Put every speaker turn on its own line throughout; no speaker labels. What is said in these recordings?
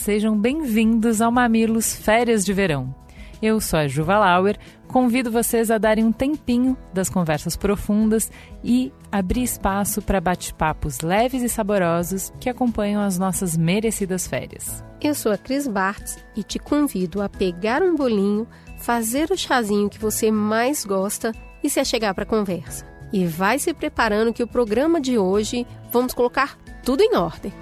sejam bem-vindos ao Mamilos Férias de Verão. Eu sou a Juva Lauer, convido vocês a darem um tempinho das conversas profundas e abrir espaço para bate-papos leves e saborosos que acompanham as nossas merecidas férias.
Eu sou a Cris Bartz e te convido a pegar um bolinho, fazer o chazinho que você mais gosta e se achegar para a conversa. E vai se preparando que o programa de hoje vamos colocar tudo em ordem.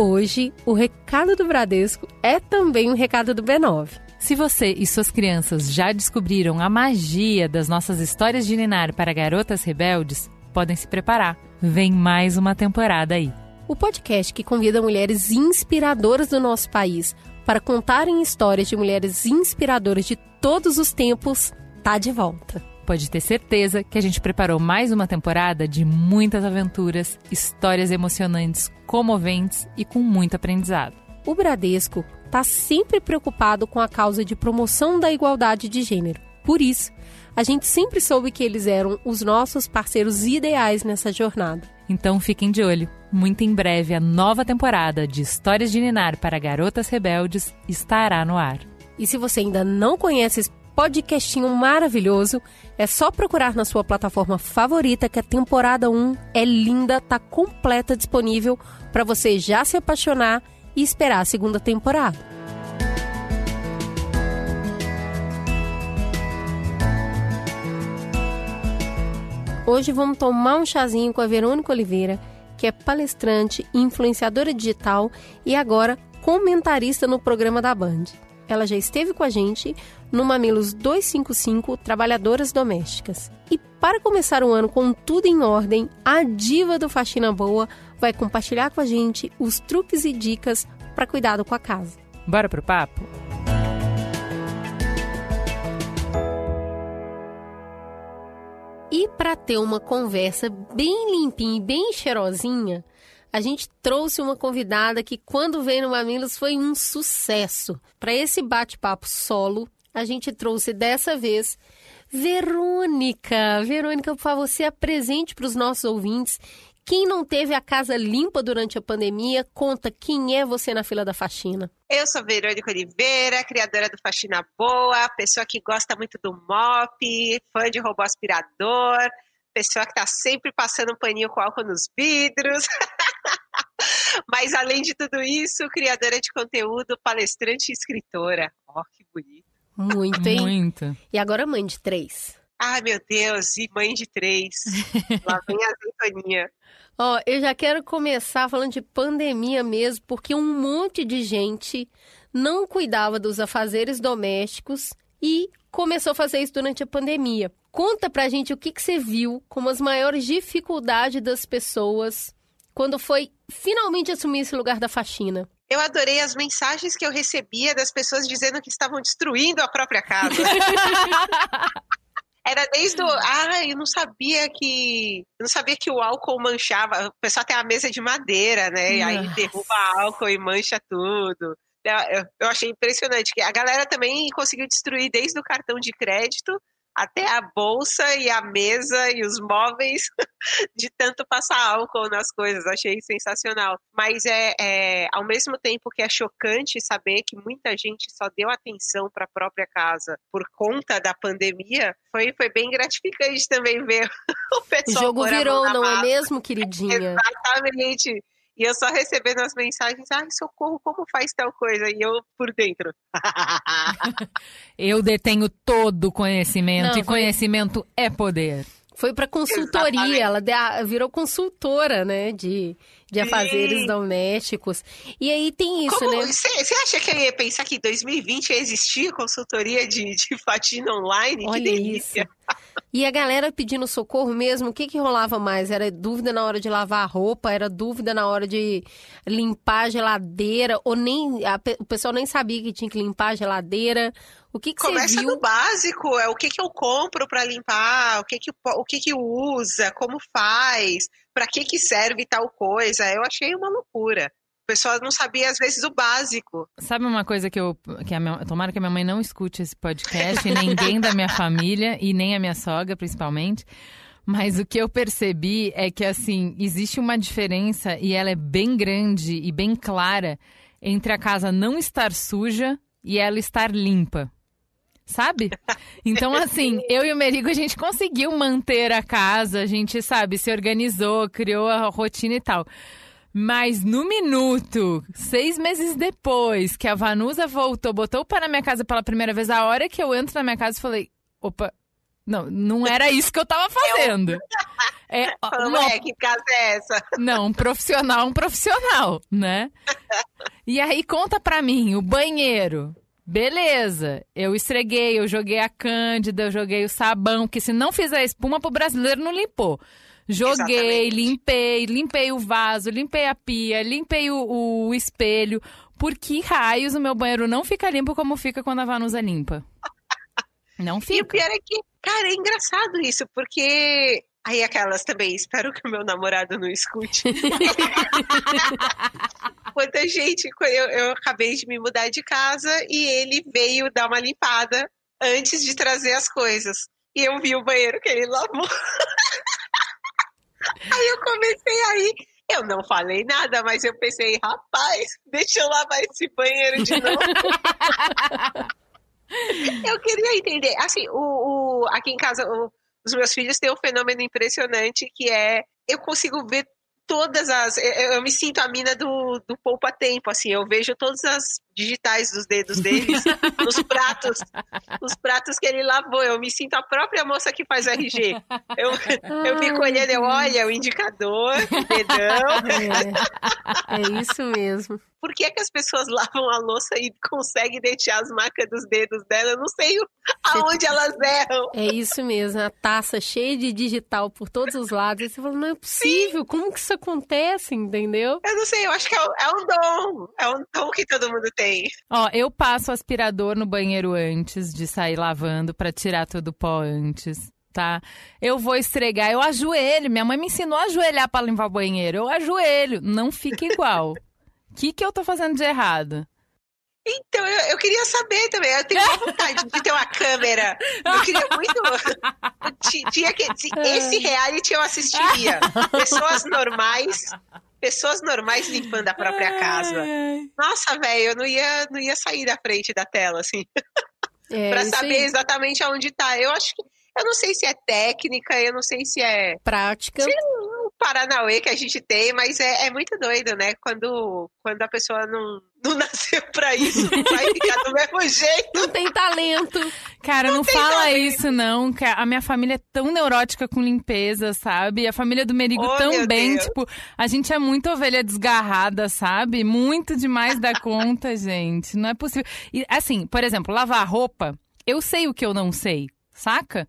Hoje, o recado do Bradesco é também um recado do B9.
Se você e suas crianças já descobriram a magia das nossas histórias de Ninar para garotas rebeldes, podem se preparar. Vem mais uma temporada aí.
O podcast que convida mulheres inspiradoras do nosso país para contarem histórias de mulheres inspiradoras de todos os tempos, tá de volta
pode ter certeza que a gente preparou mais uma temporada de muitas aventuras, histórias emocionantes, comoventes e com muito aprendizado.
O Bradesco está sempre preocupado com a causa de promoção da igualdade de gênero. Por isso, a gente sempre soube que eles eram os nossos parceiros ideais nessa jornada.
Então fiquem de olho. Muito em breve a nova temporada de Histórias de Ninar para Garotas Rebeldes estará no ar.
E se você ainda não conhece podcastinho maravilhoso, é só procurar na sua plataforma favorita que a temporada 1 é linda, tá completa disponível para você já se apaixonar e esperar a segunda temporada. Hoje vamos tomar um chazinho com a Verônica Oliveira, que é palestrante, influenciadora digital e agora comentarista no programa da Band. Ela já esteve com a gente no Mamilos 255 Trabalhadoras Domésticas. E para começar o ano com tudo em ordem, a diva do Faxina Boa vai compartilhar com a gente os truques e dicas para cuidado com a casa.
Bora pro papo?
E para ter uma conversa bem limpinha e bem cheirosinha, a gente trouxe uma convidada que, quando veio no Mamilos, foi um sucesso. Para esse bate-papo solo, a gente trouxe dessa vez Verônica. Verônica, por favor, se apresente para os nossos ouvintes. Quem não teve a casa limpa durante a pandemia, conta quem é você na fila da faxina.
Eu sou Verônica Oliveira, criadora do Faxina Boa, pessoa que gosta muito do mop, fã de robô aspirador, pessoa que está sempre passando um paninho com álcool nos vidros. Mas além de tudo isso, criadora de conteúdo, palestrante e escritora. Ó, oh, que bonito.
Muito, hein? Muito. E agora mãe de três.
Ai, meu Deus, e mãe de três. Lá vem a azeitoninha.
Ó, oh, eu já quero começar falando de pandemia mesmo, porque um monte de gente não cuidava dos afazeres domésticos e começou a fazer isso durante a pandemia. Conta pra gente o que, que você viu como as maiores dificuldades das pessoas quando foi finalmente assumir esse lugar da faxina.
Eu adorei as mensagens que eu recebia das pessoas dizendo que estavam destruindo a própria casa. Era desde o. Ah, eu não sabia que. Eu não sabia que o álcool manchava. O pessoal tem a mesa de madeira, né? E aí derruba álcool e mancha tudo. Eu, achei impressionante que a galera também conseguiu destruir desde o cartão de crédito até a bolsa e a mesa e os móveis de tanto passar álcool nas coisas. Achei sensacional. Mas é, é ao mesmo tempo que é chocante saber que muita gente só deu atenção para a própria casa por conta da pandemia, foi, foi bem gratificante também ver o pessoal.
O jogo virou, não é mesmo, queridinha?
Exatamente. E eu só recebendo as mensagens, ai, socorro, como faz tal coisa? E eu por dentro.
eu detenho todo o conhecimento Não, e foi... conhecimento é poder.
Foi para consultoria, Exatamente. ela virou consultora, né, de, de afazeres Sim. domésticos. E aí tem isso,
Como,
né?
Você acha que eu ia pensar que em 2020 ia existir consultoria de, de fatina online?
Olha isso. E a galera pedindo socorro mesmo, o que que rolava mais? Era dúvida na hora de lavar a roupa? Era dúvida na hora de limpar a geladeira? Ou nem a, o pessoal nem sabia que tinha que limpar a geladeira? O que, que
Começa
você viu?
do básico, é o que, que eu compro para limpar, o que que, o que que usa, como faz, para que que serve tal coisa. Eu achei uma loucura. O pessoal não sabia, às vezes, o básico.
Sabe uma coisa que eu. Que a minha, tomara que a minha mãe não escute esse podcast, e ninguém da minha família, e nem a minha sogra, principalmente. Mas o que eu percebi é que, assim, existe uma diferença, e ela é bem grande e bem clara, entre a casa não estar suja e ela estar limpa. Sabe? Então, assim, eu e o Merigo, a gente conseguiu manter a casa, a gente, sabe, se organizou, criou a rotina e tal. Mas no minuto, seis meses depois que a Vanusa voltou, botou o pé na minha casa pela primeira vez, a hora que eu entro na minha casa, eu falei: opa, não, não era isso que eu tava fazendo. É,
Falando,
uma-
é, que casa é essa?
não, um profissional, um profissional, né? E aí conta pra mim, o banheiro. Beleza, eu estreguei, eu joguei a cândida, eu joguei o sabão, que se não fizer espuma pro brasileiro não limpou. Joguei,
Exatamente.
limpei, limpei o vaso, limpei a pia, limpei o, o espelho. Por que raios o meu banheiro não fica limpo como fica quando a Vanusa limpa? Não
E o
fica.
pior é que, cara, é engraçado isso, porque. Aí aquelas também, espero que o meu namorado não escute. Quanta gente, eu, eu acabei de me mudar de casa e ele veio dar uma limpada antes de trazer as coisas. E eu vi o banheiro que ele lavou. aí eu comecei aí. Eu não falei nada, mas eu pensei, rapaz, deixa eu lavar esse banheiro de novo. Eu queria entender, assim, o, o- aqui em casa, o- os meus filhos têm um fenômeno impressionante que é, eu consigo ver todas as, eu, eu me sinto a mina do, do poupa-tempo, assim, eu vejo todas as digitais dos dedos deles nos pratos, nos pratos que ele lavou, eu me sinto a própria moça que faz o RG. Eu, eu fico olhando, eu olho o indicador, o dedão,
É, é isso mesmo.
por que, que as pessoas lavam a louça e conseguem deixar as marcas dos dedos dela? Eu não sei aonde elas erram.
É isso mesmo, a taça cheia de digital por todos os lados. E você fala, não é possível, como que isso acontece, entendeu?
Eu não sei, eu acho que é, um- é um dom. É um dom que todo mundo tem.
Ó, eu passo aspirador no banheiro antes de sair lavando pra tirar todo o pó antes, tá? Eu vou esfregar, eu ajoelho. Minha mãe me ensinou a ajoelhar pra limpar o banheiro. Eu ajoelho, não fica igual. O que que eu tô fazendo de errado?
Então, eu, eu queria saber também. Eu tenho uma vontade de ter uma câmera. Eu queria muito. Ti- Tinha que, se- esse reality eu assistiria. Pessoas normais. Pessoas normais limpando a própria casa.
Ai.
Nossa, velho, eu não ia, não ia sair da frente da tela, assim.
É
pra saber
aí.
exatamente aonde tá. Eu acho que. Eu não sei se é técnica, eu não sei se é
Prática.
o Paranauê que a gente tem, mas é, é muito doido, né? Quando, quando a pessoa não, não nasceu pra isso, vai ficar do mesmo jeito.
Não tem talento.
Cara, não, fala isso não, que a minha família é tão neurótica com limpeza, sabe? E a família do Merigo
Oh,
também, tipo, a gente é muito ovelha desgarrada, sabe? Muito demais da conta, gente. Não é possível. E assim, por exemplo, lavar roupa, eu sei o que eu não sei, saca?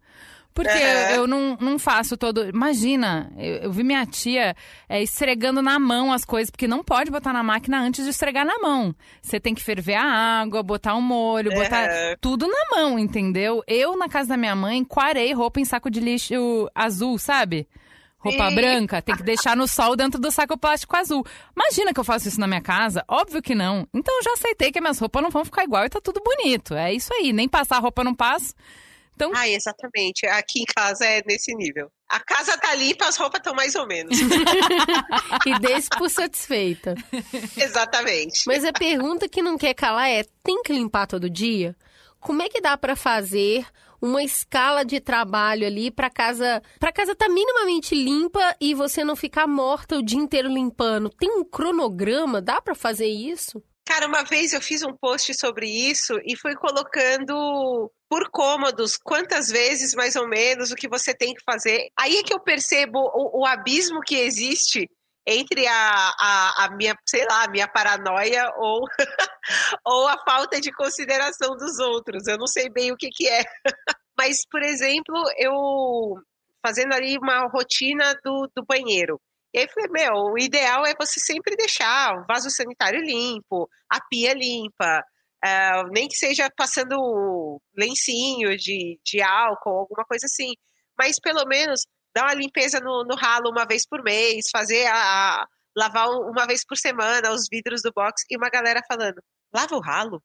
Porque
Aham.
eu não, não faço todo. Imagina, eu, eu vi minha tia é, esfregando na mão as coisas, porque não pode botar na máquina antes de esfregar na mão. Você tem que ferver a água, botar o molho, botar
Aham.
tudo na mão, entendeu? Eu, na casa da minha mãe, quarei roupa em saco de lixo azul, sabe? Roupa
Sim.
branca, tem que deixar no sol dentro do saco plástico azul. Imagina que eu faço isso na minha casa? Óbvio que não. Então eu já aceitei que minhas roupas não vão ficar igual e tá tudo bonito. É isso aí, nem passar a roupa não passo. Então,
Ah, exatamente. Aqui em casa é nesse nível. A casa tá limpa, as roupas estão mais ou menos.
E desse por satisfeita.
exatamente.
Mas a pergunta que não quer calar é: tem que limpar todo dia? Como é que dá pra fazer uma escala de trabalho ali pra casa, para casa tá minimamente limpa e você não ficar morta o dia inteiro limpando? Tem um cronograma? Dá pra fazer isso?
Cara, uma vez eu fiz um post sobre isso e fui colocando por cômodos quantas vezes, mais ou menos, o que você tem que fazer. Aí é que eu percebo o, o abismo que existe entre a, a, a minha, sei lá, minha paranoia ou, ou a falta de consideração dos outros. Eu não sei bem o que, que é. Mas, por exemplo, eu fazendo ali uma rotina do, do banheiro. E aí eu falei, meu, o ideal é você sempre deixar o vaso sanitário limpo, a pia limpa, uh, nem que seja passando lencinho de, de álcool, alguma coisa assim. Mas pelo menos dar uma limpeza no, no ralo uma vez por mês, fazer a, a lavar uma vez por semana os vidros do box e uma galera falando, Lava o ralo?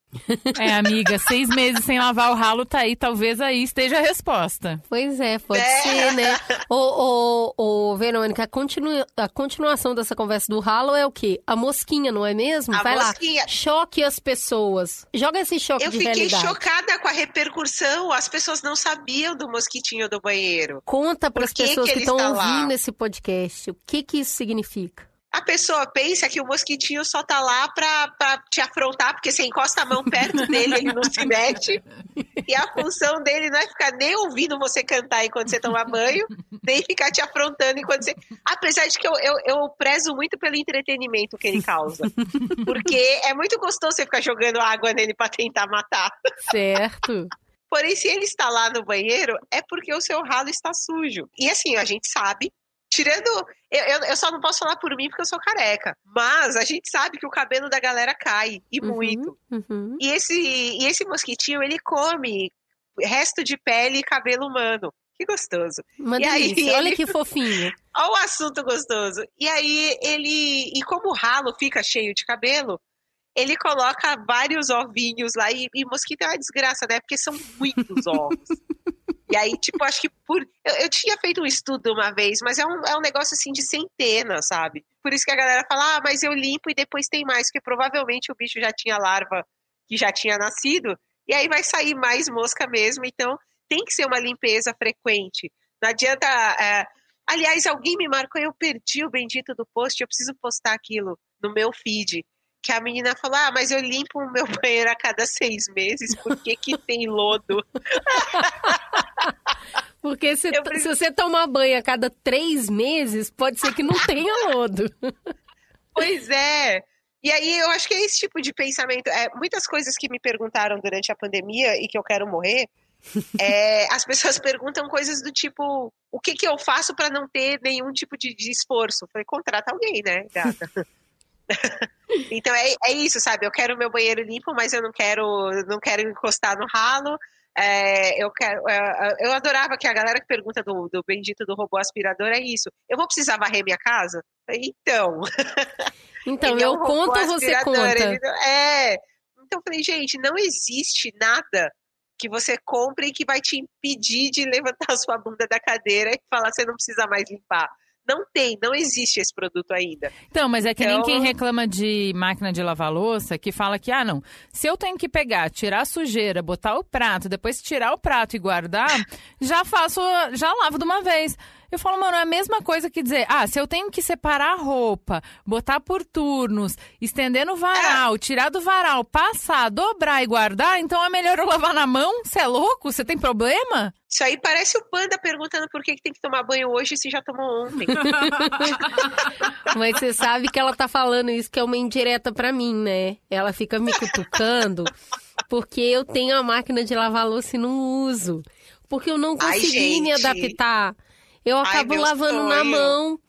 É, amiga, seis meses sem lavar o ralo tá aí, talvez aí esteja a resposta.
Pois é, pode é. ser, né? Ô, ô, ô, Verônica, a, continu... a continuação dessa conversa do ralo é o quê? A mosquinha, não é mesmo?
A
Vai
mosquinha.
lá, choque as pessoas. Joga esse choque
Eu
de
fiquei
realidade.
chocada com a repercussão, as pessoas não sabiam do mosquitinho do banheiro.
Conta para as pessoas
que
que estão
está lá?
ouvindo esse podcast, o que que isso significa?
A pessoa pensa que o mosquitinho só tá lá pra, pra te afrontar, porque você encosta a mão perto dele, ele não se mexe. E a função dele não é ficar nem ouvindo você cantar enquanto você toma banho, nem ficar te afrontando enquanto você. Apesar de que eu, eu, eu prezo muito pelo entretenimento que ele causa. Porque é muito gostoso você ficar jogando água nele pra tentar matar.
Certo.
Porém, se ele está lá no banheiro, é porque o seu ralo está sujo. E assim, a gente sabe, tirando. Eu, eu, eu só não posso falar por mim porque eu sou careca. Mas a gente sabe que o cabelo da galera cai, e
Uhum,
muito.
uhum.
E esse, e esse mosquitinho, ele come resto de pele e cabelo humano. Que gostoso.
Uma
E aí.
Olha
ele-
que fofinho.
Olha o assunto gostoso. E aí ele. E como o ralo fica cheio de cabelo, ele coloca vários ovinhos lá. E, e mosquito é uma desgraça, né? Porque são muitos ovos. E aí, tipo, acho que por. Eu, eu tinha feito um estudo uma vez, mas é um, é um negócio assim de centenas, sabe? Por isso que a galera fala, ah, mas eu limpo e depois tem mais, porque provavelmente o bicho já tinha larva que já tinha nascido, e aí vai sair mais mosca mesmo. Então, tem que ser uma limpeza frequente. Não adianta. é, Aliás, alguém me marcou, eu perdi o bendito do post, eu preciso postar aquilo no meu feed. Que a menina falou: Ah, mas eu limpo o meu banheiro a cada seis meses, por que, que tem lodo?
Porque se,
Eu
se
preciso-
você tomar banho a cada três meses, pode ser que não tenha lodo.
Pois é. E aí eu acho que é esse tipo de pensamento. É, muitas coisas que me perguntaram durante a pandemia e que eu quero morrer. é, as pessoas perguntam coisas do tipo: o que, que eu faço para não ter nenhum tipo de, de esforço? Eu falei, contrata alguém, né, gata? então é, é isso, sabe? Eu quero meu banheiro limpo, mas eu não quero, não quero encostar no ralo. É, eu, quero, é, eu adorava que a galera que pergunta do, do bendito do robô aspirador é isso. Eu vou precisar varrer minha casa? Então.
Então,
é
eu
um robô
conto, você conta.
ele É. Então eu falei, gente, não existe nada que você compre que vai te impedir de levantar a sua bunda da cadeira e falar você não precisa mais limpar. Não tem, não existe esse produto ainda.
Então, mas é que nem
Então-
quem reclama de máquina de lavar louça, que fala que, ah, não, se eu tenho que pegar, tirar a sujeira, botar o prato, depois tirar o prato e guardar, já faço, já lavo de uma vez. Eu falo, mano, é a mesma coisa que dizer, ah, se eu tenho que separar a roupa, botar por turnos, estender no varal, tirar do varal, passar, dobrar e guardar, então é melhor eu lavar na mão? Você é louco? Você tem problema?
Isso aí parece o panda perguntando por que, que tem que tomar banho hoje se já tomou ontem.
Mas você sabe que ela tá falando isso, que é uma indireta pra mim, né? Ela fica me cutucando porque eu tenho a máquina de lavar louça e não uso. Porque eu não
Ai,
consegui me
gente.
adaptar. Eu
Ai,
acabo
meu
lavando na
sonho.
mão.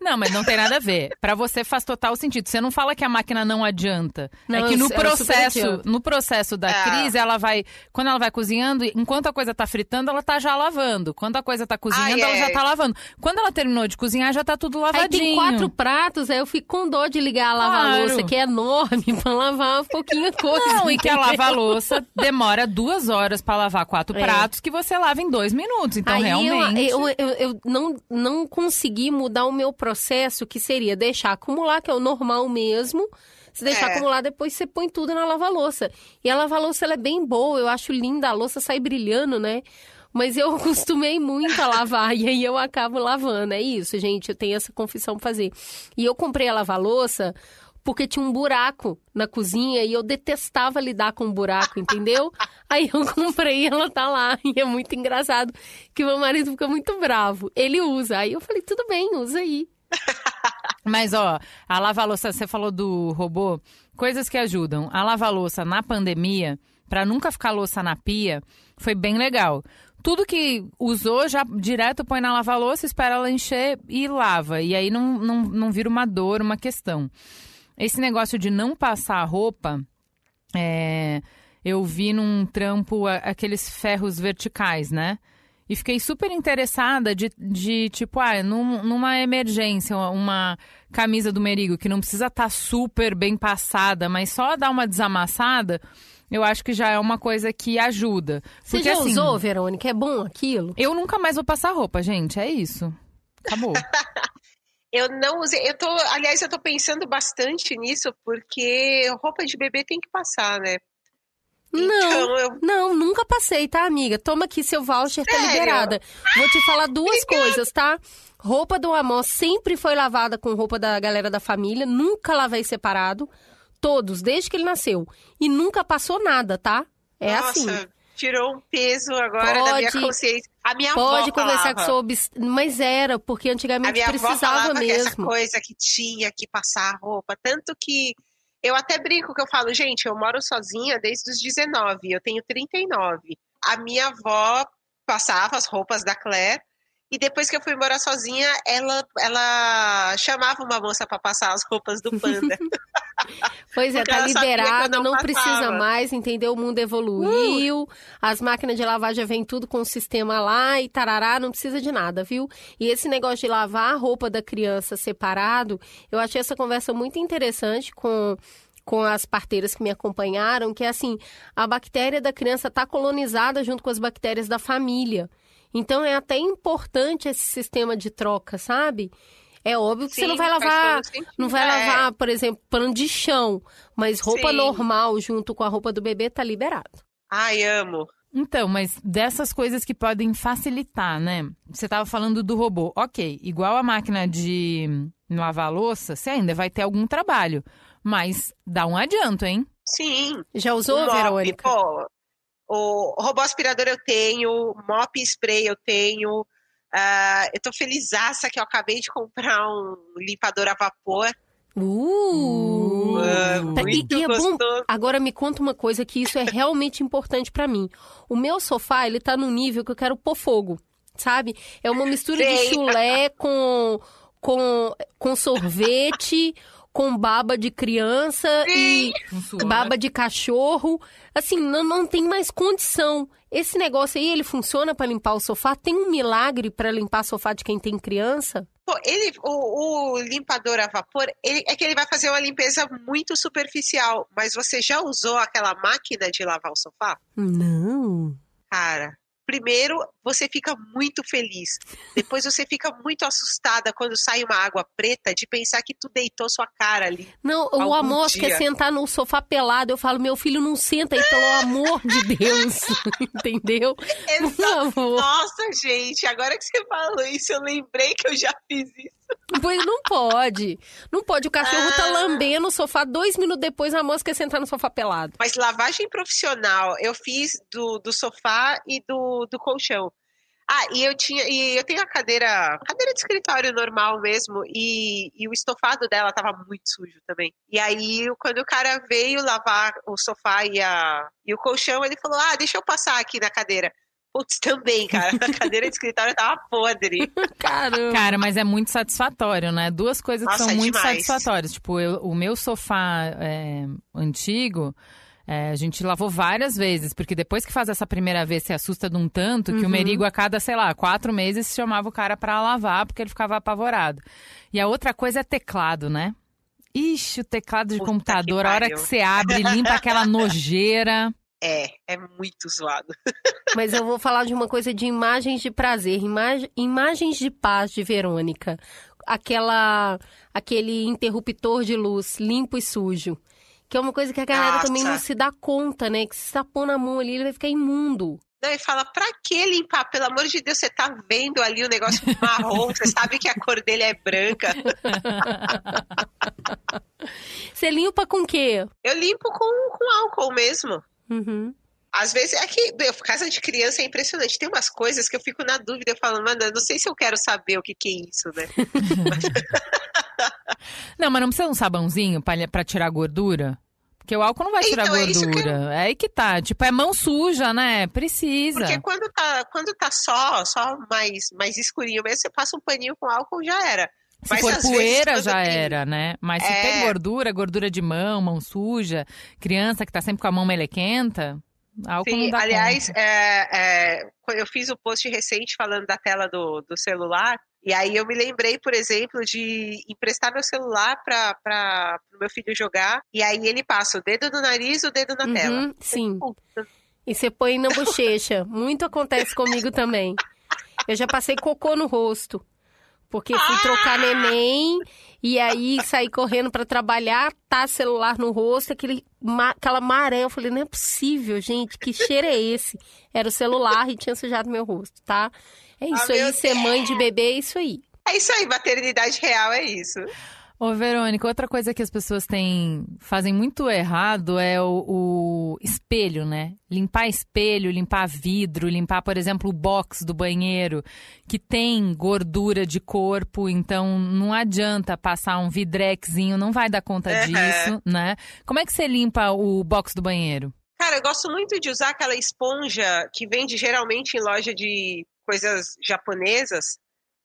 Não, mas não tem nada a ver. Pra você faz total sentido. Você não fala que a máquina não adianta.
Não,
é que no processo, no processo da
É.
crise, ela vai, quando ela vai cozinhando, enquanto a coisa tá fritando, ela tá já lavando. Quando a coisa tá cozinhando,
Ai,
ela já
é.
tá lavando. Quando ela terminou de cozinhar, já tá tudo
Aí
lavadinho.
tem quatro pratos, aí eu fico com dó de ligar a lava-louça,
Claro.
que é enorme, pra lavar pouquinha coisa.
Não, e que a
entendeu?
lava-louça demora duas horas pra lavar quatro
É.
pratos que você lava em dois minutos. Então,
Aí
realmente.
Eu, eu, eu não, não consegui mudar o meu processo, que seria deixar acumular, que é o normal mesmo. Se deixar
É.
acumular, depois você põe tudo na lava-louça. E a lava-louça ela é bem boa, eu acho linda, a louça sai brilhando, né? Mas eu acostumei muito a lavar e aí eu acabo lavando. É isso, gente, eu tenho essa confissão pra fazer. E eu comprei a lava-louça porque tinha um buraco na cozinha e eu detestava lidar com buraco, entendeu? Aí eu comprei e ela tá lá. E é muito engraçado que meu marido fica muito bravo. Ele usa. Aí eu falei, tudo bem, usa aí.
Mas, ó, a lava-louça, você falou do robô, coisas que ajudam. A lava-louça na pandemia, pra nunca ficar louça na pia, foi bem legal. tudo que usou, já direto põe na lava-louça, espera ela encher e lava. E aí não, não, não vira uma dor, uma questão. Esse negócio de não passar a roupa, é, eu vi num trampo aqueles ferros verticais, né? E fiquei super interessada de, de tipo, ah, num- numa emergência, uma- camisa do Merigo que não precisa estar super bem passada, mas só dar uma desamassada, eu acho que já é uma coisa que ajuda.
Você
Porque,
já
assim,
usou, Verônica? É bom aquilo?
Eu nunca mais vou passar roupa, gente, é isso. Acabou.
Eu não usei. Eu tô, aliás, eu tô pensando bastante nisso, porque roupa de bebê tem que passar, né?
Não.
Então, eu.
Não, nunca passei, tá, amiga? Toma aqui seu voucher, tá
Sério?
liberada. Vou te falar duas coisas, tá? Roupa do Amor sempre foi lavada com roupa da galera da família, nunca lavei separado. Todos, desde que ele nasceu. E nunca passou nada, tá? É
nossa,
assim.
tirou um peso agora da minha
Pode-
consciência. A minha
Pode conversar
falava,
sobre. Mas era, porque antigamente precisava
falava que essa
mesmo.
coisa que tinha que passar a roupa. Tanto que eu até brinco que eu falo, gente, eu moro sozinha desde os 19, eu tenho 39. A minha avó passava as roupas da Claire. E depois que eu fui morar sozinha, ela, ela chamava uma moça para passar as roupas do panda.
Pois é, tá liberado,
não
não precisa.
Uh!
mais, entendeu? O mundo evoluiu, as máquinas de lavar já vem tudo com o sistema lá e tarará, não precisa de nada, viu? E esse negócio de lavar a roupa da criança separado, eu achei essa conversa muito interessante com com as parteiras que me acompanharam, que é assim, a bactéria da criança está colonizada junto com as bactérias da família. Então é até importante esse sistema de troca, sabe? É óbvio que você
Sim,
não vai lavar, não vai
É.
lavar, por exemplo, pano de chão, mas roupa
Sim.
normal junto com a roupa do bebê tá liberado.
Ai, amo.
Então, mas dessas coisas que podem facilitar, né? Você estava falando do robô. Ok, igual a máquina de lavar a louça, você ainda vai ter algum trabalho. Mas dá um adianto, hein?
Sim.
Já usou, Verônica?
pô, o robô aspirador eu tenho, mop spray eu tenho. ah, eu tô felizaça que eu acabei de comprar um limpador a vapor.
Uh!
Ah,
Tá, e-
muito
e é bom-. Agora me conta uma coisa que isso é realmente importante pra mim. O meu sofá, ele tá num nível que eu quero pôr fogo, sabe? É uma mistura de
Sei.
chulé com, com, com sorvete, com baba de criança e
Com suor.
baba de cachorro. Assim, não, não tem mais condição. Esse negócio aí, ele funciona pra limpar o sofá? Tem um milagre pra limpar sofá de quem tem criança?
Pô, ele, o, o limpador a vapor, ele, é que ele vai fazer uma limpeza muito superficial. Mas você já usou aquela máquina de lavar o sofá?
Não.
Cara, primeiro você fica muito feliz. Depois você fica muito assustada quando sai uma água preta de pensar que tu deitou sua cara ali.
Não, o amor
dia.
quer sentar no sofá pelado. Eu falo, meu filho, não senta aí, pelo amor de Deus. Entendeu? Favor.
Nossa, gente, agora que você falou isso, eu lembrei que eu já fiz isso.
Pois não pode. Não pode. O cachorro tá
Ah.
lambendo o mosca dois minutos depois a moça quer sentar no sofá pelado.
Mas lavagem profissional eu fiz do, do sofá e do, do colchão. Ah, e eu tinha, e eu tenho a cadeira, cadeira de escritório normal mesmo, e, e o estofado dela tava muito sujo também. E aí, quando o cara veio lavar o sofá e, a, e o colchão, ele falou: Ah, deixa eu passar aqui na cadeira. Putz, também, cara, a cadeira de escritório tava podre.
Caramba.
Cara, mas é muito satisfatório, né? Duas coisas que
Nossa,
são
é
muito
demais.
satisfatórias. Tipo, eu- o meu sofá é, antigo, é, a gente lavou várias vezes, porque depois que faz essa primeira vez, se assusta de um tanto que o Merigo, a cada, sei lá, quatro meses, chamava o cara pra lavar, porque ele ficava apavorado. E a outra coisa é teclado, né? Ixi, o teclado de
Puta
computador,
que
a hora que você abre, limpa aquela nojeira.
É, é muito zoado.
Mas eu vou falar de uma coisa de imagens de prazer, imag- imagens de paz de Verônica. Aquela, aquele interruptor de luz limpo e sujo. Que é uma coisa que a galera também
Nossa.
não se dá conta, né? Que se pôr na mão ali, ele vai ficar imundo.
Não, e fala, pra que limpar? Pelo amor de Deus, você tá vendo ali o negócio marrom, você sabe que a cor dele é branca.
Você limpa com o quê?
Eu limpo com, com álcool mesmo.
Uhum.
Às vezes, é que, meu, casa de criança é impressionante. Tem umas coisas que eu fico na dúvida, eu falo, mano, eu não sei se eu quero saber o que, que é isso, né?
Não, mas não precisa um sabãozinho pra, pra tirar gordura? Porque o álcool não vai tirar
Então, é
gordura. É aí que tá. Tipo, é mão suja, né? Precisa.
Porque quando tá, quando tá só, só mais, mais escurinho mesmo, você passa um paninho com álcool já era.
Se
Mas,
for
vezes,
poeira, já
tem-
era, né? Mas se
É.
tem gordura, gordura de mão, mão suja, criança que tá sempre com a mão melequenta, não
Sim,
dá
aliás, é, é, eu fiz o post recente falando da tela do, do celular, e aí eu me lembrei, por exemplo, de emprestar meu celular para o meu filho jogar, e aí ele passa o dedo no nariz o dedo na tela.
Uhum, sim.
Puta,
E você põe na bochecha. Muito acontece comigo também. Eu já passei cocô no rosto. Porque fui trocar neném e aí saí correndo pra trabalhar, tá celular no rosto, aquele, ma- aquela maré. Eu falei, não é possível, gente, que cheiro é esse? Era o celular e tinha sujado meu rosto, tá? É isso
Ah,
aí, ser mãe de bebê é isso aí.
É isso aí, maternidade real é isso.
Ô, Verônica, outra coisa que as pessoas têm fazem muito errado é o, o espelho, né? Limpar espelho, limpar vidro, limpar, por exemplo, o box do banheiro, que tem gordura de corpo, então não adianta passar um vidrexinho, não vai dar conta
Uhum.
disso, né? Como é que você limpa o box do banheiro?
Cara, eu gosto muito de usar aquela esponja que vende geralmente em loja de coisas japonesas,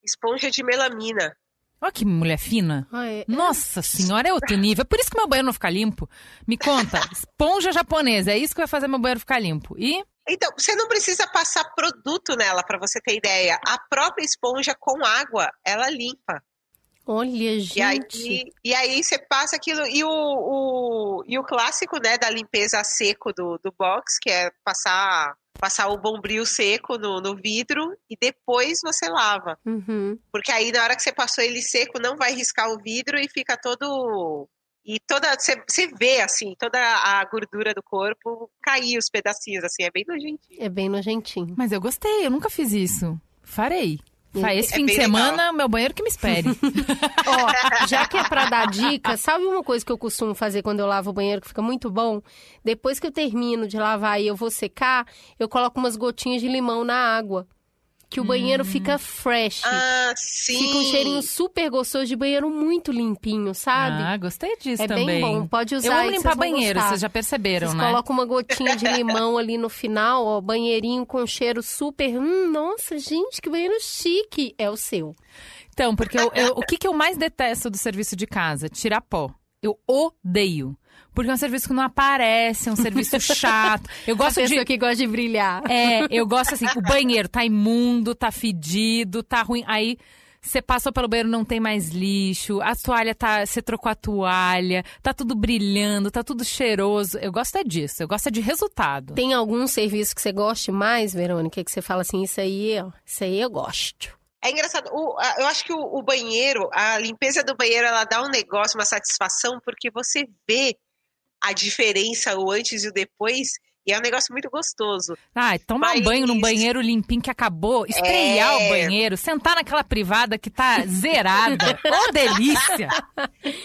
esponja de melamina.
Olha que mulher fina.
Ah, é-
Nossa senhora, é outro nível. É por isso que meu banheiro não fica limpo. Me conta, esponja japonesa, é isso que vai fazer meu banheiro ficar limpo. E
Então, você não precisa passar produto nela, para você ter ideia. A própria esponja com água, ela limpa.
Olha,
E aí,
gente.
e aí você passa aquilo. E o, o, e o clássico, né, da limpeza a seco do, do box, que é passar, passar o bombril seco no, no vidro e depois você lava.
Uhum.
Porque aí na hora que você passou ele seco, não vai riscar o vidro e fica todo. E toda. Você, você vê, assim, toda a gordura do corpo cair os pedacinhos, assim, é bem nojentinho.
É bem nojentinho.
Mas eu gostei, eu nunca fiz isso. Farei. Fa- Esse
É
fim de semana, meu banheiro que me espere.
Ó, já que é pra dar dica, sabe uma coisa que eu costumo fazer quando eu lavo o banheiro que fica muito bom? Depois que eu termino de lavar e eu vou secar, eu coloco umas gotinhas de limão na água. Que o banheiro fica fresh.
Ah, sim.
Fica um cheirinho super gostoso de banheiro muito limpinho, sabe?
ah, gostei disso
é
também.
bem bom. Pode usar
eu amo limpar
vocês
banheiro, vocês já perceberam,
Vocês
né?
colocam uma gotinha de limão ali no final, ó, banheirinho com cheiro super. Hum, nossa, gente, que banheiro chique. É o seu.
Então, porque eu- eu- o que, que eu mais detesto do serviço de casa? Tirar pó. Eu odeio. Porque é um serviço que não aparece, é um serviço chato. Eu
A
gosto de.
pessoa que gosta de brilhar.
É, eu gosto assim, o banheiro tá imundo, tá fedido, tá ruim. Aí você passou pelo banheiro, não tem mais lixo, a toalha tá. Você trocou a toalha, tá tudo brilhando, tá tudo cheiroso. Eu gosto é disso, eu gosto é de resultado.
Tem algum serviço que você goste mais, Verônica, que você fala assim, isso aí, ó, isso aí eu gosto.
É engraçado. o- a- eu acho que o, o banheiro, a limpeza do banheiro, ela dá um negócio, uma satisfação, porque você vê a diferença, o antes e o depois, e é um negócio muito gostoso.
Ai, tomar um
Mas-
banho num banheiro limpinho que acabou, estrear
É.
o banheiro, sentar naquela privada que tá zerada. Ô, delícia!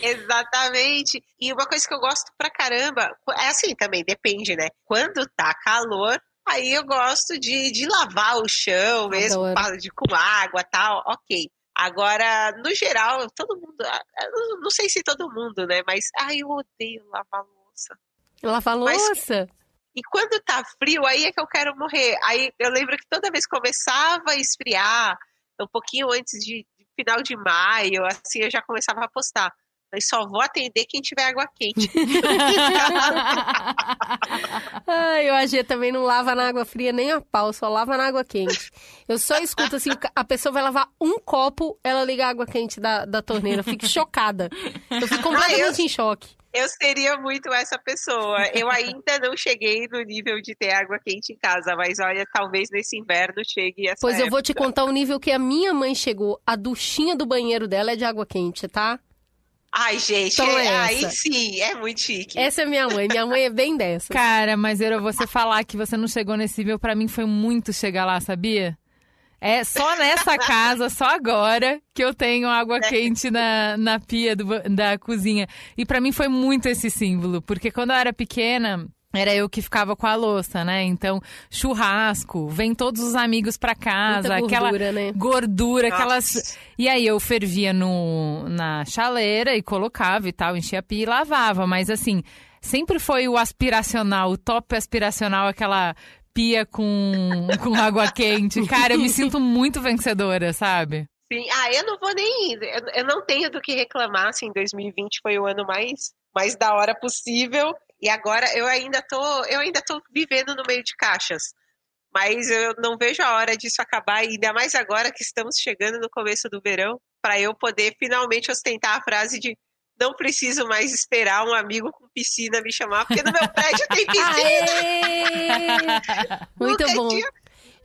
Exatamente. E uma coisa que eu gosto pra caramba, é assim também, depende, né? Quando tá calor, aí eu gosto de, de lavar o chão mesmo, de, com água e tal, ok. Agora, no geral, todo mundo, ah, não- sei se todo mundo, né? Mas, ai, eu odeio lavar louça.
Lavar
Mas-
louça?
E quando tá frio, aí é que eu quero morrer. Aí eu lembro que toda vez que começava a esfriar, um pouquinho antes de, de final de maio, assim, eu já começava a postar. Mas só vou atender quem tiver água quente.
Ai, o AG também não lava na água fria nem a pau, só lava na água quente. Eu só escuto assim, a pessoa vai lavar um copo, ela liga a água quente da, da torneira. Eu fico chocada. Eu fico completamente em choque.
Eu seria muito essa pessoa. Eu ainda não cheguei no nível de ter água quente em casa, mas olha, talvez nesse inverno chegue essa
Pois eu vou te contar o nível que a minha mãe chegou. A duchinha do banheiro dela é de água quente, tá?
Ai, gente,
Então é
aí
essa.
sim, é muito chique.
Essa é minha mãe. Minha mãe é bem dessa.
Cara, mas eu você falar que você não chegou nesse nível, pra mim foi muito chegar lá, sabia? É só nessa casa, só agora, que eu tenho água quente na, na pia do da cozinha. E pra mim foi muito esse símbolo, porque quando eu era pequena, era eu que ficava com a louça, né? Então, churrasco, vem todos os amigos pra casa,
Muita
aquela
gordura, né?
gordura, aquelas. E aí eu fervia no, na chaleira e colocava e tal, enchia a pia e lavava. Mas assim, sempre foi o aspiracional, o top aspiracional, aquela pia com, com água quente. Cara, eu me sinto muito vencedora, sabe?
Sim, ah, eu não vou nem ir. Eu, eu não tenho do que reclamar, assim, 2020 foi o ano mais, mais da hora possível. E agora eu ainda tô, eu ainda tô vivendo no meio de caixas. Mas eu não vejo a hora disso acabar, ainda mais agora que estamos chegando no começo do verão, para eu poder finalmente ostentar a frase de não preciso mais esperar um amigo com piscina me chamar, porque no meu prédio tem piscina.
Muito bom. Tinha,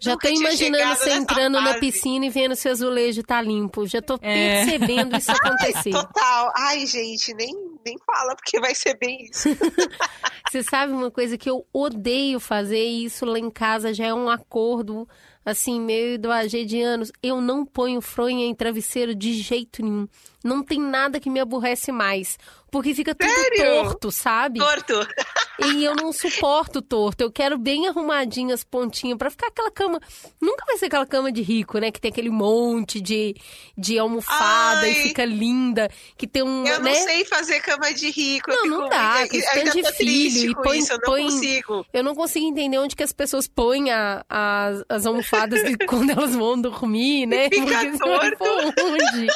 já tô imaginando você entrando fase. na piscina e vendo se o azulejo tá limpo. Já tô é. percebendo isso acontecer.
Ai, total. Ai, gente, nem, nem fala, porque vai ser bem isso.
você sabe uma coisa que eu odeio fazer, e isso lá em casa já é um acordo assim, meio do AG de anos, eu não ponho fronha em travesseiro de jeito nenhum. Não tem nada que me aborrece mais. Porque fica tudo Sério? torto, sabe?
Torto.
E eu não suporto torto. Eu quero bem arrumadinho as pontinhas para ficar aquela cama. Nunca vai ser aquela cama de rico, né? Que tem aquele monte de, de almofada Ai. e fica linda. Que tem um.
Eu
né?
não sei fazer cama de rico.
Não, não dá. Que tem de filho. E põe,
isso, eu não
põe,
consigo.
Eu não consigo entender onde que as pessoas põem a, a, as almofadas de quando elas vão dormir, né?
Fica torto.
Onde?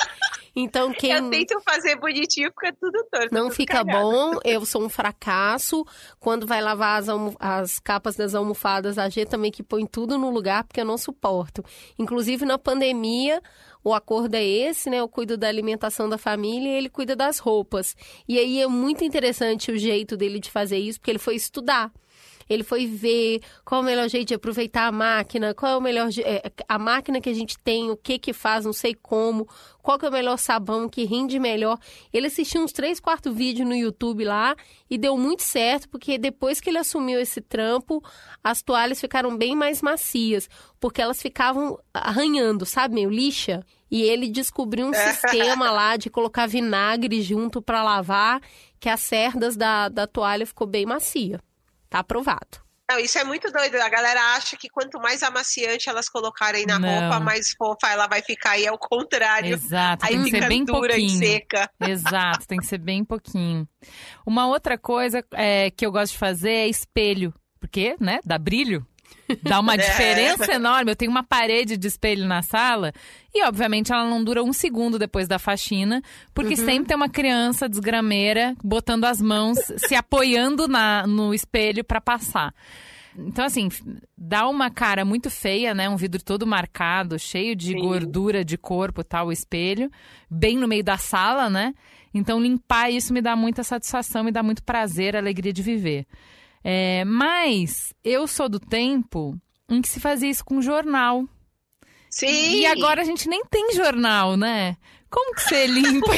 Então, quem.
Eu tento fazer bonitinho, fica tudo torto.
Não
tudo
fica cagado. bom, eu sou um fracasso. Quando vai lavar as, as capas das almofadas, a G também que põe tudo no lugar, porque eu não suporto. Inclusive, na pandemia, o acordo é esse, né? Eu cuido da alimentação da família e ele cuida das roupas. E aí é muito interessante o jeito dele de fazer isso, porque ele foi estudar. Ele foi ver qual é o melhor jeito de aproveitar a máquina, qual é o melhor é, a máquina que a gente tem, o que que faz, não sei como, qual que é o melhor sabão que rende melhor. Ele assistiu uns três, quatro vídeos no YouTube lá e deu muito certo, porque depois que ele assumiu esse trampo, as toalhas ficaram bem mais macias, porque elas ficavam arranhando, sabe, meio lixa. E ele descobriu um sistema lá de colocar vinagre junto para lavar, que as cerdas da, da toalha ficou bem macia. Tá aprovado.
Não, isso é muito doido. A galera acha que quanto mais amaciante elas colocarem na Não. roupa, mais fofa ela vai ficar. E é o contrário.
Exato, Aí tem que ser bem pouquinho. seca. Exato, tem que ser bem pouquinho. Uma outra coisa é, que eu gosto de fazer é espelho. Porque, né, dá brilho. Dá uma é. diferença é. enorme. Eu tenho uma parede de espelho na sala e, obviamente, ela não dura um segundo depois da faxina, porque uhum. sempre tem uma criança desgrameira botando as mãos, se apoiando na, no espelho para passar. Então, assim, dá uma cara muito feia, né? Um vidro todo marcado, cheio de Sim. gordura de corpo, tal, o espelho, bem no meio da sala, né? Então, limpar isso me dá muita satisfação, me dá muito prazer, alegria de viver. É, mas eu sou do tempo em que se fazia isso com jornal.
Sim.
E agora a gente nem tem jornal, né? Como que você limpa?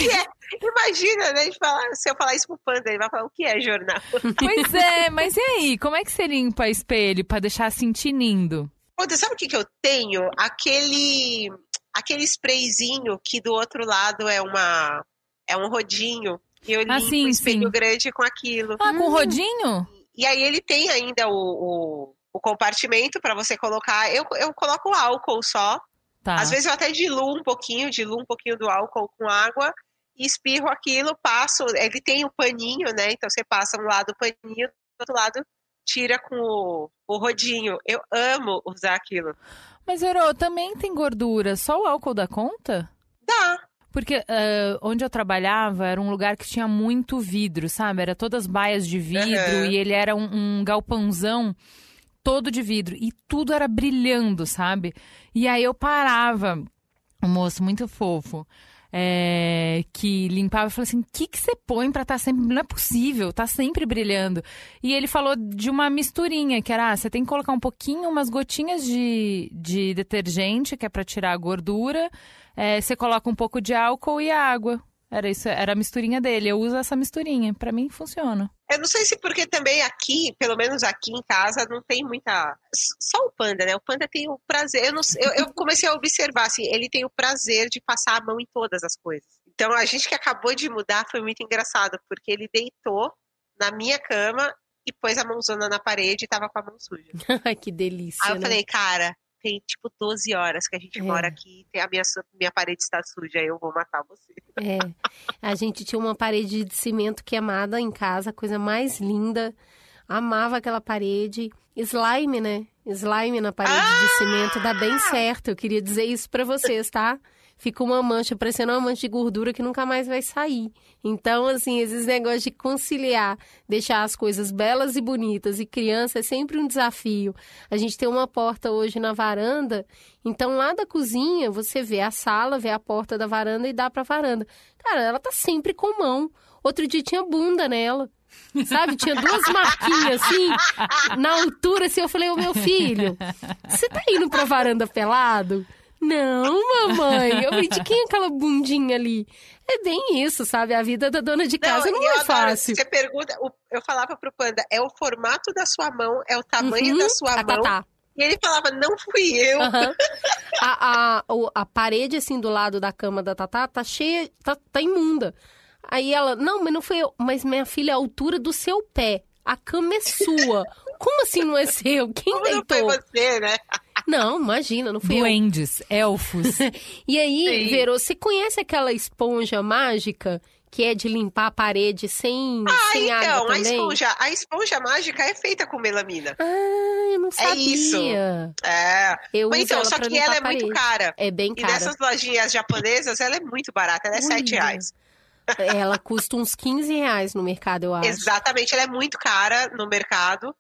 Imagina, né? Falar, se eu falar isso pro Panda, ele vai falar o que é jornal.
Pois é, mas e aí? Como é que você limpa espelho para deixar assim tinindo?
Pô, sabe o que, que eu tenho? Aquele aquele sprayzinho que do outro lado é uma é um rodinho. E eu limpo ah, sim, espelho sim. grande com aquilo.
Ah, com hum. rodinho?
E aí ele tem ainda o, o, o compartimento para você colocar. Eu, eu coloco álcool só. Tá. Às vezes eu até diluo um pouquinho, diluo um pouquinho do álcool com água e espirro aquilo, passo. Ele tem o paninho, né? Então você passa um lado o paninho, do outro lado tira com o, o rodinho. Eu amo usar aquilo.
Mas, Ero, também tem gordura. Só o álcool dá conta?
Dá.
Porque uh, onde eu trabalhava era um lugar que tinha muito vidro, sabe? Era todas baias de vidro uhum. e ele era um, um galpãozão todo de vidro e tudo era brilhando, sabe? E aí eu parava, um moço muito fofo. É, que limpava e falou assim: o que, que você põe pra estar tá sempre. Não é possível, tá sempre brilhando. E ele falou de uma misturinha, que era: ah, você tem que colocar um pouquinho, umas gotinhas de, de detergente, que é pra tirar a gordura é, você coloca um pouco de álcool e água. Era isso, era a misturinha dele. Eu uso essa misturinha. Para mim funciona.
Eu não sei se porque também aqui, pelo menos aqui em casa, não tem muita. Só o panda, né? O panda tem o prazer. Eu, não... eu, eu comecei a observar, assim, ele tem o prazer de passar a mão em todas as coisas. Então a gente que acabou de mudar foi muito engraçado, porque ele deitou na minha cama e pôs a mãozona na parede e tava com a mão suja.
que delícia.
Aí eu
né?
falei, cara, tem tipo 12 horas que a gente
É.
mora aqui, tem a minha, minha parede está suja, eu vou matar você.
É. A gente tinha uma parede de cimento queimada em casa, coisa mais linda. Amava aquela parede. Slime, né? Slime na parede de cimento dá bem certo. Eu queria dizer isso pra vocês, tá? Fica uma mancha, parecendo uma mancha de gordura que nunca mais vai sair. Então, assim, esses negócios de conciliar, deixar as coisas belas e bonitas e criança é sempre um desafio. A gente tem uma porta hoje na varanda, então lá da cozinha você vê a sala, vê a porta da varanda e dá pra varanda. Cara, ela tá sempre com mão. Outro dia tinha bunda nela. Sabe, tinha duas marquinhas assim, na altura, assim. Eu falei, ô meu filho, você tá indo pra varanda pelado? Não, mamãe. Eu falei, de quem é aquela bundinha ali? É bem isso, sabe? A vida da dona de casa não,
eu
é fácil.
Você pergunta, eu falava pro Panda, é o formato da sua mão, é o tamanho
Uhum,
da sua
a
mão.
Tatá.
E ele falava, não fui eu.
Aham. A, a, a parede, assim, do lado da cama da Tatá tá cheia, tá, tá imunda. Aí ela, não, mas não foi eu. Mas minha filha, a altura do seu pé. A cama é sua. Como assim não é seu? Quem
Como não foi
deitou?
você, né?
Não, imagina, não fui eu.
Duendes, elfos.
E aí,
Sim.
Vero, você conhece aquela esponja mágica que é de limpar a parede sem,
Ah,
sem água
então, a
também?
esponja, a esponja mágica é feita com melamina.
Ah, eu não sabia.
isso. É.
Eu
Mas então, só que ela é
a
muito cara.
É bem
E
cara.
nessas lojinhas japonesas, ela é muito barata, ela é 7
Olha.
reais.
Ela custa uns 15 reais no mercado, eu acho.
Exatamente, ela é muito cara no mercado.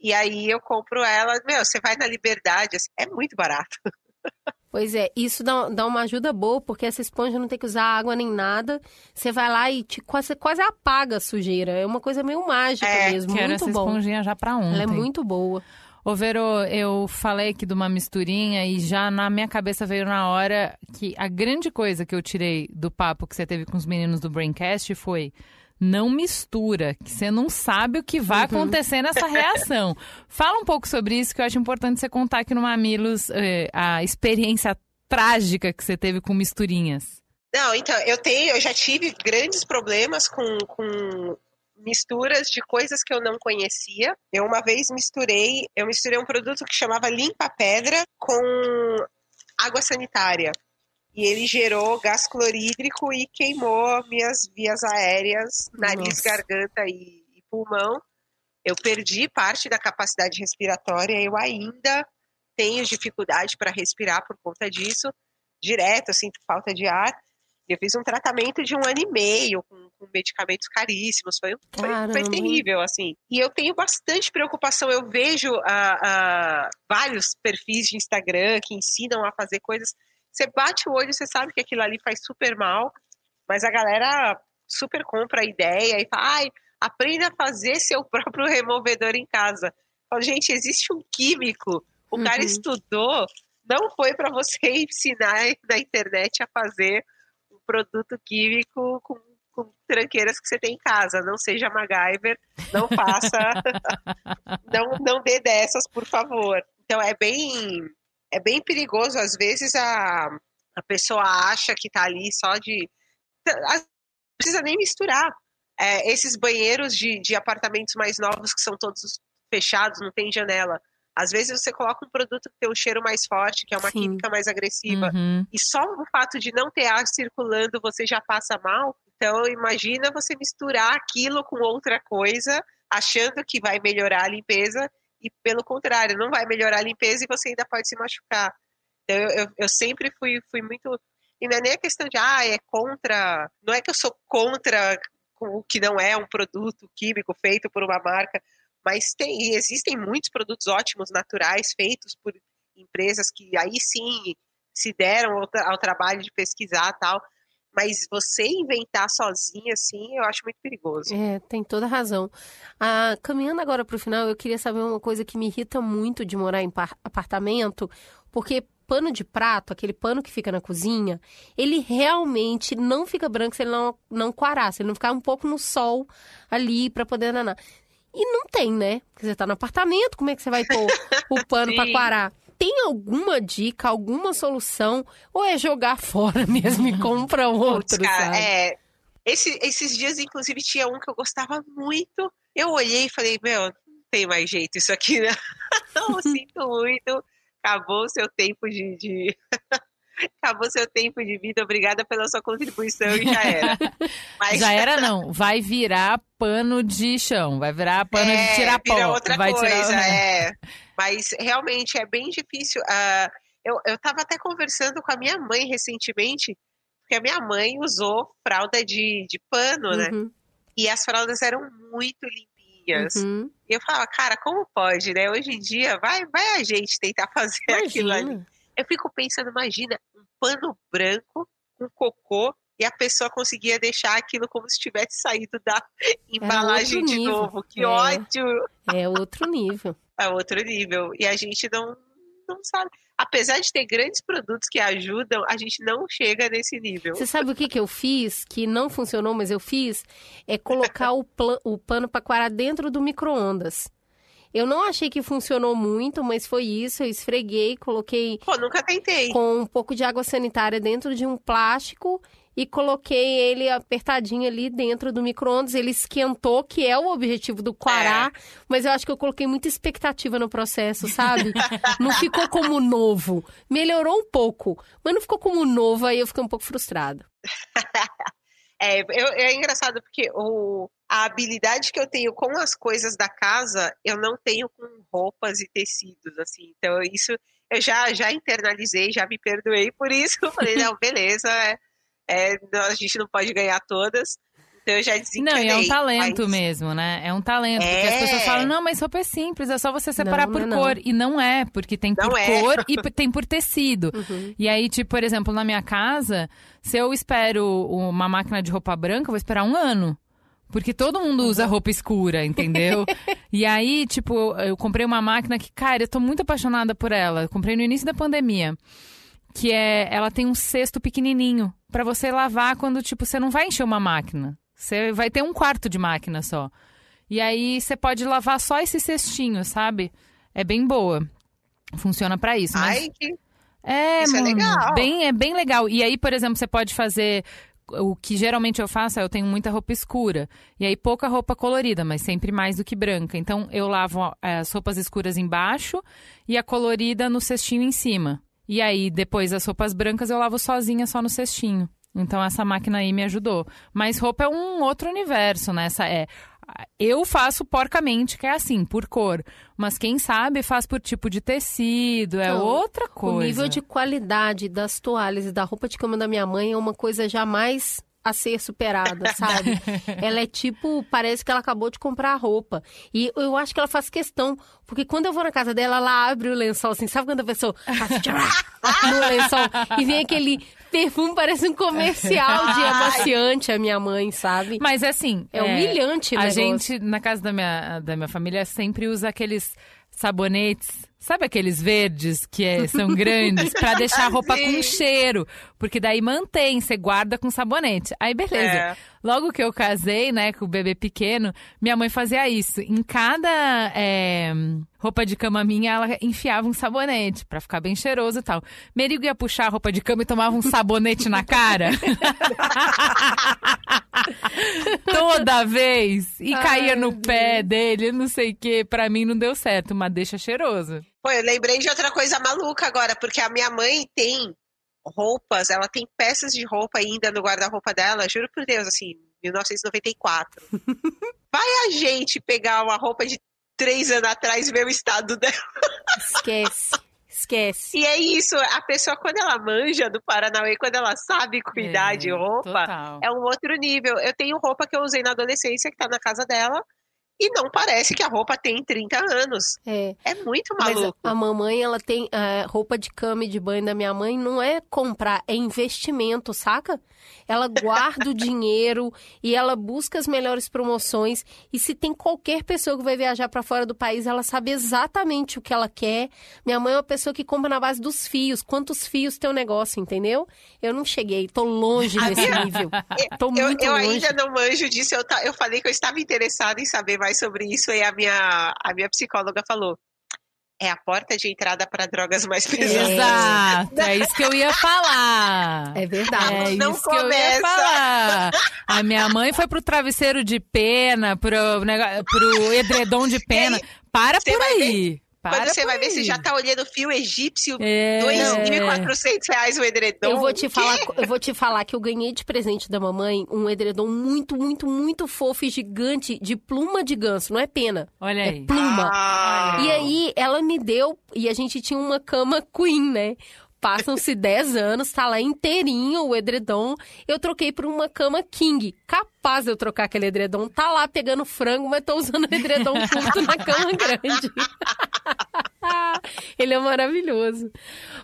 E aí eu compro ela, meu, você vai na Liberdade, assim, é muito barato.
Pois é, isso dá, dá uma ajuda boa, porque essa esponja não tem que usar água nem nada. Você vai lá e te, quase, quase apaga a sujeira. É uma coisa meio mágica
É,
mesmo,
Quero
muito
essa
bom.
esponjinha já pra ontem.
Ela é muito boa.
Ô, Vero, eu falei aqui de uma misturinha e já na minha cabeça veio na hora que a grande coisa que eu tirei do papo que você teve com os meninos do Braincast foi não mistura, que você não sabe o que vai acontecer nessa reação. Fala um pouco sobre isso, que eu acho importante você contar aqui no Mamilos eh, a experiência trágica que você teve com misturinhas.
Não, então, eu tenho, eu já tive grandes problemas com, com misturas de coisas que eu não conhecia. Eu uma vez misturei, eu misturei um produto que chamava limpa pedra com água sanitária. E ele gerou gás clorídrico e queimou minhas vias aéreas, nariz,
Nossa.
garganta e, e pulmão. Eu perdi parte da capacidade respiratória, eu ainda tenho dificuldade para respirar por conta disso. Direto, eu sinto falta de ar. Eu fiz um tratamento de um ano e meio com, com medicamentos caríssimos. Foi, foi, foi terrível, assim. E eu tenho bastante preocupação. Eu vejo ah, ah, vários perfis de Instagram que ensinam a fazer coisas. Você bate o olho, você sabe que aquilo ali faz super mal, mas a galera super compra a ideia e fala, ai, aprenda a fazer seu próprio removedor em casa. Eu falo, gente, existe um químico. O cara
Uhum.
estudou, não foi para você ensinar na internet a fazer um produto químico com, com tranqueiras que você tem em casa. Não seja MacGyver, não faça, não, não dê dessas, por favor. Então é bem, é bem perigoso. Às vezes a, a pessoa acha que tá ali só de. Não precisa nem misturar. É, esses banheiros de, de apartamentos mais novos que são todos fechados, não tem janela. Às vezes você coloca um produto que tem um cheiro mais forte, que é uma
Sim.
química mais agressiva,
Uhum.
e só o fato de não ter ar circulando você já passa mal. Então imagina você misturar aquilo com outra coisa, achando que vai melhorar a limpeza, e pelo contrário, não vai melhorar a limpeza e você ainda pode se machucar. Então eu, eu, eu sempre fui, fui muito. E não é nem a questão de, ah, é contra. Não é que eu sou contra o que não é um produto químico feito por uma marca, mas tem, existem muitos produtos ótimos, naturais, feitos por empresas que aí sim se deram ao, ao trabalho de pesquisar tal. Mas você inventar sozinha, assim, eu acho muito perigoso.
É, tem toda a razão. Ah, caminhando agora para o final, eu queria saber uma coisa que me irrita muito de morar em par- apartamento, porque pano de prato, aquele pano que fica na cozinha, ele realmente não fica branco se ele não, não quarar, se ele não ficar um pouco no sol ali para poder nanar. E não tem, né? Porque você tá no apartamento, como é que você vai pôr o pano para quarar? Tem alguma dica, alguma solução? Ou é jogar fora mesmo e compra outro,
Putz, cara,
sabe?
é, esse- esses dias, inclusive, tinha um que eu gostava muito. Eu olhei e falei, meu, não tem mais jeito isso aqui, né? Não, sinto muito. acabou o seu tempo de. de... acabou seu tempo de vida, obrigada pela sua contribuição e já era.
Mas... Já era não, vai virar pano de chão, vai virar pano
é,
de tirar pó.
Outra
vai
coisa,
tirar...
é. Mas realmente é bem difícil. Uh, eu, eu tava até conversando com a minha mãe recentemente, porque a minha mãe usou fralda de, de pano, né?
Uhum.
E as fraldas eram muito limpinhas.
Uhum.
E eu falava, cara, como pode, né? Hoje em dia, vai, vai a gente tentar fazer aquilo ali.
Imagina.
Eu fico pensando, imagina, um pano branco, um cocô, e a pessoa conseguia deixar aquilo como se tivesse saído da embalagem
outro
de
nível.
novo. Que
É.
ódio!
É outro nível.
É outro nível. E a gente não, não sabe. Apesar de ter grandes produtos que ajudam, a gente não chega nesse nível.
Você sabe o que, que eu fiz que não funcionou, mas eu fiz? É colocar o, o pano para coarar dentro do micro-ondas. Eu não achei que funcionou muito, mas foi isso. Eu esfreguei, coloquei
Pô, nunca tentei.
com um pouco de água sanitária dentro de um plástico e coloquei ele apertadinho ali dentro do micro-ondas. Ele esquentou, que é o objetivo do quará, mas eu acho que eu coloquei muita expectativa no processo, sabe? não ficou como novo. Melhorou um pouco, mas não ficou como novo, aí eu fiquei um pouco frustrada.
É, eu- é engraçado porque o, a habilidade que eu tenho com as coisas da casa, eu não tenho com roupas e tecidos, assim. Então, isso eu já, já internalizei, já me perdoei por isso. Eu falei, não, beleza, é, é, não, a gente não pode ganhar todas. Então, eu já
Não,
desencanei.
e é um talento
mas-
mesmo, né? É um talento. Porque as
É.
pessoas falam, não, mas roupa é simples, é só você separar
Não,
por
não é
cor. E não é, porque tem por
Não é.
cor e tem por tecido.
Uhum.
E aí, tipo, por exemplo, na minha casa, se eu espero uma máquina de roupa branca, eu vou esperar um ano. Porque todo mundo usa roupa escura, entendeu? e aí, tipo, eu, eu comprei uma máquina que, cara, eu tô muito apaixonada por ela. Eu comprei no início da pandemia. Que é, ela tem um cesto pequenininho pra você lavar quando, tipo, você não vai encher uma máquina. Você vai ter um quarto de máquina só. E aí você pode lavar só esse cestinho, sabe? É bem boa. Funciona pra isso. Mas...
Ai, que...
É,
Isso é legal.
Bem, é bem legal. E aí, por exemplo, você pode fazer. O que geralmente eu faço é eu tenho muita roupa escura. E aí, pouca roupa colorida, mas sempre mais do que branca. Então, eu lavo é, as roupas escuras embaixo e a colorida no cestinho em cima. E aí, depois as roupas brancas eu lavo sozinha só no cestinho. Então, essa máquina aí me ajudou. Mas roupa é um outro universo, né? Essa é. Eu faço porcamente, que é assim, por cor. Mas quem sabe faz por tipo de tecido, é outra coisa.
O nível de qualidade das toalhas e da roupa de cama da minha mãe é uma coisa jamais a ser superada, sabe? ela é tipo, parece que ela acabou de comprar a roupa. E eu acho que ela faz questão, porque quando eu vou na casa dela, ela abre o lençol assim, sabe quando a pessoa faz assim, no lençol e vem aquele perfume, parece um comercial de amaciante, a minha mãe, sabe?
Mas assim.
É humilhante o
A gente, na casa da minha, da minha família, sempre usa aqueles sabonetes. Sabe aqueles verdes que é- são grandes pra deixar a roupa com cheiro? Porque daí mantém, você guarda com sabonete. Aí beleza.
É.
Logo que eu casei, né, com o bebê pequeno, minha mãe fazia isso. Em cada é, roupa de cama minha, ela enfiava um sabonete pra ficar bem cheiroso e tal. Merigo ia puxar a roupa de cama e tomava um sabonete na cara. Toda vez. E
Ai,
caía no
meu
pé dele, não sei o que. Pra mim não deu certo, mas deixa cheiroso.
Pô, eu lembrei de outra coisa maluca agora, porque a minha mãe tem roupas, ela tem peças de roupa ainda no guarda-roupa dela, juro por Deus, assim, 1994. Vai a gente pegar uma roupa de três anos atrás e ver o estado dela.
Esquece. Esquece.
E é isso, a pessoa, quando ela manja do Paranauê, quando ela sabe cuidar
É,
de roupa,
Total.
é um outro nível. Eu tenho roupa que eu usei na adolescência, que tá na casa dela, e não parece que a roupa tem 30 anos.
É.
É muito
Mas
maluco.
a mamãe, ela tem a roupa de cama e de banho da minha mãe, não é comprar, é investimento, saca? Ela guarda o dinheiro e ela busca as melhores promoções. E se tem qualquer pessoa que vai viajar pra fora do país, ela sabe exatamente o que ela quer. Minha mãe é uma pessoa que compra na base dos fios. Quantos fios tem o negócio, entendeu? Eu não cheguei, tô longe desse nível. Tô
Eu,
muito
eu
longe.
ainda não manjo disso, eu, ta- eu falei que eu estava interessada em saber mais sobre isso, e a minha, a minha psicóloga falou: é a porta de entrada para drogas mais pesadas.
Exato, é isso que eu ia falar.
É verdade.
É
Não
isso que eu ia
começa.
falar. A minha mãe foi pro travesseiro de pena, pro, pro edredom de pena. Para
Você
por aí. Para
Quando você vai
por
ver, você
aí.
já tá olhando fio egípcio,
É.
2.400 reais o edredom.
Eu vou te
O
falar, eu vou te falar que eu ganhei de presente da mamãe um edredom muito, muito, muito fofo e gigante de pluma de ganso, não é pena,
Olha
é
aí.
pluma.
Ah.
E aí ela me deu e a gente tinha uma cama queen, né? Passam-se 10 anos, tá lá inteirinho o edredom. Eu troquei por uma cama king. Capaz de eu trocar aquele edredom. Tá lá pegando frango, mas tô usando o edredom curto na cama grande. Ele é maravilhoso.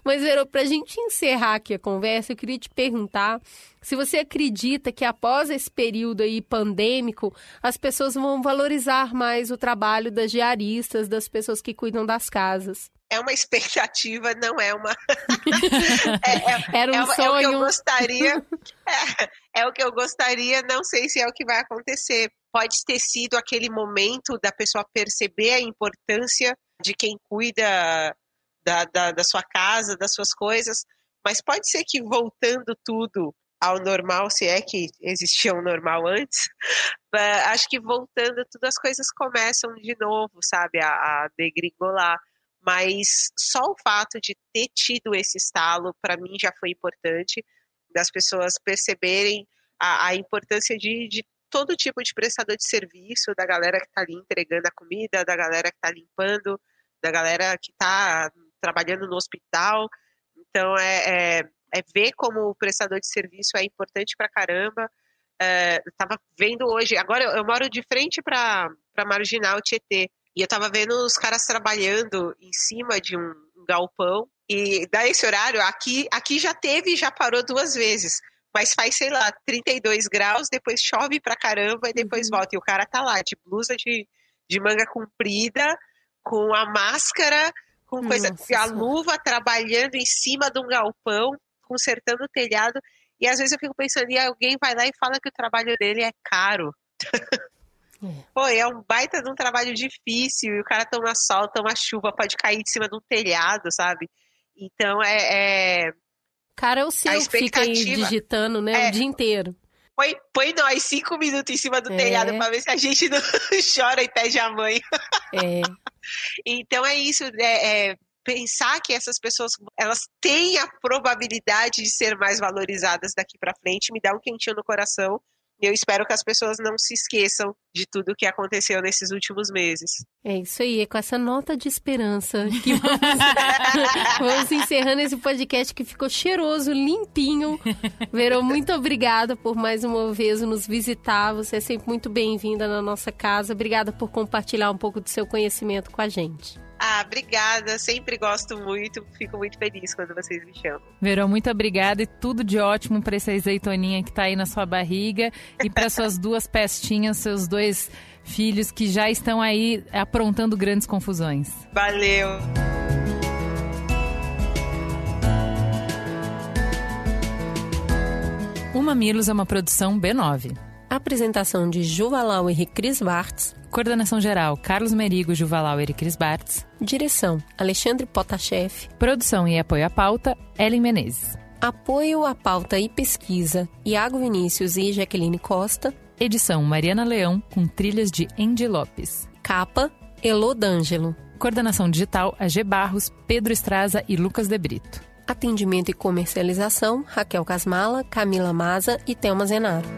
Mas, Verô, pra gente encerrar aqui a conversa, eu queria te perguntar se você acredita que após esse período aí pandêmico, as pessoas vão valorizar mais o trabalho das diaristas, das pessoas que cuidam das casas.
É uma expectativa, não é uma. é, é-
Era um
é uma- é o que eu
sonho.
gostaria. É, é o que eu gostaria, não sei se é o que vai acontecer. Pode ter sido aquele momento da pessoa perceber a importância de quem cuida da, da, da sua casa, das suas coisas, mas pode ser que voltando tudo ao normal, se é que existia um normal antes, eh, acho que voltando tudo as coisas começam de novo, sabe, a, a degringolar. Mas só o fato de ter tido esse estalo, para mim, já foi importante, das pessoas perceberem a, a importância de, de todo tipo de prestador de serviço, da galera que está ali entregando a comida, da galera que está limpando, da galera que está trabalhando no hospital. Então, é, é, é ver como o prestador de serviço é importante pra caramba. É, vendo hoje, agora eu, eu moro de frente para Marginal Tietê, e eu tava vendo os caras trabalhando em cima de um galpão, e dá esse horário, aqui, aqui já teve e já parou duas vezes. Mas faz, sei lá, 32 graus, depois chove pra caramba e depois
Uhum.
volta. E o cara tá lá, de blusa de, de manga comprida, com a máscara, com coisa,
Nossa
a luva trabalhando em cima de um galpão, consertando o telhado. E às vezes eu fico pensando, e alguém vai lá e fala que o trabalho dele é caro.
É.
Pô, é um baita de um trabalho difícil, e o cara toma sol, toma chuva, pode cair de cima de um telhado, sabe? Então é. é...
Cara, é o seu que fica aí
expectativa-
digitando, né?
É.
O dia inteiro.
Põe, põe nós cinco minutos em cima do
É.
telhado pra ver se a gente não chora e pede a mãe.
É.
Então é isso, é, é pensar que essas pessoas elas têm a probabilidade de ser mais valorizadas daqui pra frente, me dá um quentinho no coração. E eu espero que as pessoas não se esqueçam de tudo o que aconteceu nesses últimos meses.
É isso aí, é com essa nota de esperança que vamos, vamos encerrando esse podcast que ficou cheiroso, limpinho. Verô, muito obrigada por mais uma vez nos visitar. Você é sempre muito bem-vinda na nossa casa. Obrigada por compartilhar um pouco do seu conhecimento com a gente.
Ah, obrigada, sempre gosto muito, fico muito feliz quando vocês me chamam.
Verão, muito obrigada e tudo de ótimo para essa azeitoninha que tá aí na sua barriga e para suas duas pestinhas, seus dois filhos que já estão aí aprontando grandes confusões.
Valeu!
O Mamilos é uma produção B9.
Apresentação de Juvalau e Cris Bartz.
Coordenação geral: Carlos Merigo, Juvalauer e Cris Bartz.
Direção: Alexandre Potashev.
Produção e apoio à pauta: Ellen Menezes.
Apoio à pauta e pesquisa: Iago Vinícius e Jaqueline Costa.
Edição: Mariana Leão, com trilhas de Andy Lopes.
Capa: Elô D'Angelo.
Coordenação digital: AG Barros, Pedro Estraza e Lucas De Brito.
Atendimento e comercialização: Raquel Casmala, Camila Maza e Thelma Zenaro.